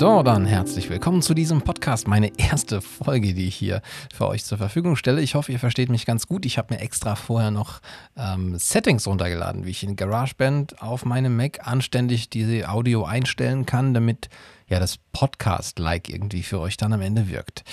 So, dann herzlich willkommen zu diesem Podcast. Meine erste Folge, die ich hier für euch zur Verfügung stelle. Ich hoffe, ihr versteht mich ganz gut. Ich habe mir extra vorher noch ähm, Settings runtergeladen, wie ich in GarageBand auf meinem Mac anständig diese Audio einstellen kann, damit ja das Podcast-like irgendwie für euch dann am Ende wirkt.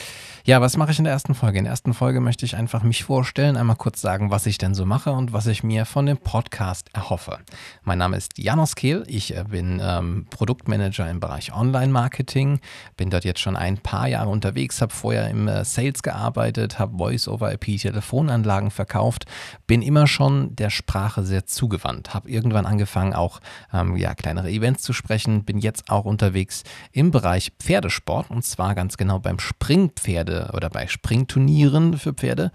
Ja, was mache ich in der ersten Folge? In der ersten Folge möchte ich einfach mich vorstellen, einmal kurz sagen, was ich denn so mache und was ich mir von dem Podcast erhoffe. Mein Name ist Janos Kehl, ich äh, bin ähm, Produktmanager im Bereich Online-Marketing, bin dort jetzt schon ein paar Jahre unterwegs, habe vorher im äh, Sales gearbeitet, habe Voice-over-IP-Telefonanlagen verkauft, bin immer schon der Sprache sehr zugewandt, habe irgendwann angefangen auch ähm, ja, kleinere Events zu sprechen, bin jetzt auch unterwegs im Bereich Pferdesport und zwar ganz genau beim Springpferde oder bei Springturnieren für Pferde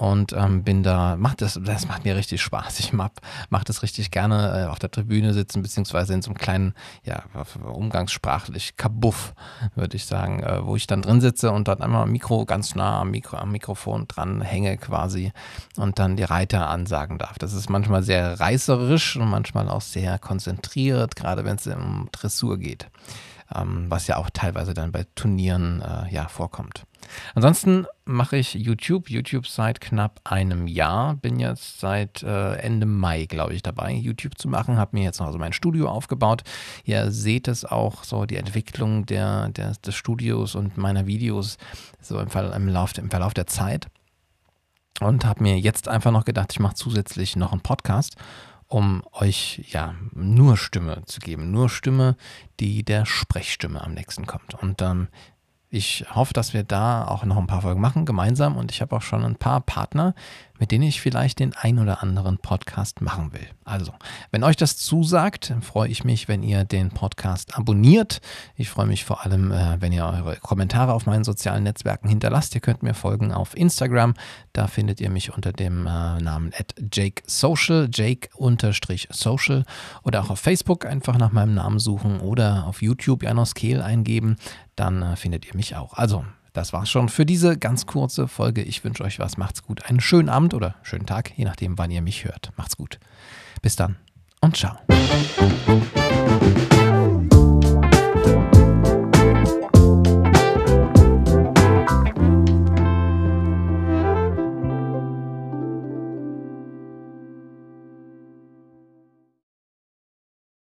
und ähm, bin da, macht das, das macht mir richtig Spaß. Ich mach, mach das richtig gerne äh, auf der Tribüne sitzen, beziehungsweise in so einem kleinen, ja, umgangssprachlich Kabuff, würde ich sagen, äh, wo ich dann drin sitze und dann einmal Mikro ganz nah am, Mikro, am Mikrofon dran hänge quasi und dann die Reiter ansagen darf. Das ist manchmal sehr reißerisch und manchmal auch sehr konzentriert, gerade wenn es um Dressur geht ähm, was ja auch teilweise dann bei Turnieren äh, ja, vorkommt. Ansonsten mache ich YouTube. YouTube seit knapp einem Jahr. Bin jetzt seit äh, Ende Mai, glaube ich, dabei, YouTube zu machen. Habe mir jetzt noch so mein Studio aufgebaut. Ihr seht es auch, so die Entwicklung der, der, des Studios und meiner Videos so im, Fall, im, Lauf, im Verlauf der Zeit. Und habe mir jetzt einfach noch gedacht, ich mache zusätzlich noch einen Podcast um euch ja nur Stimme zu geben, nur Stimme, die der Sprechstimme am nächsten kommt. Und ähm, ich hoffe, dass wir da auch noch ein paar Folgen machen, gemeinsam. Und ich habe auch schon ein paar Partner, mit denen ich vielleicht den ein oder anderen Podcast machen will. Also, wenn euch das zusagt, freue ich mich, wenn ihr den Podcast abonniert. Ich freue mich vor allem, äh, wenn ihr eure Kommentare auf meinen sozialen Netzwerken hinterlasst. Ihr könnt mir folgen auf Instagram. Da findet ihr mich unter dem äh, Namen @jakesocial, Jake-social oder auch auf Facebook einfach nach meinem Namen suchen oder auf YouTube Janos Kehl eingeben. Dann äh, findet ihr mich auch. Also, das war's schon für diese ganz kurze Folge. Ich wünsche euch was. Macht's gut. Einen schönen Abend oder schönen Tag, je nachdem, wann ihr mich hört. Macht's gut. Bis dann und ciao.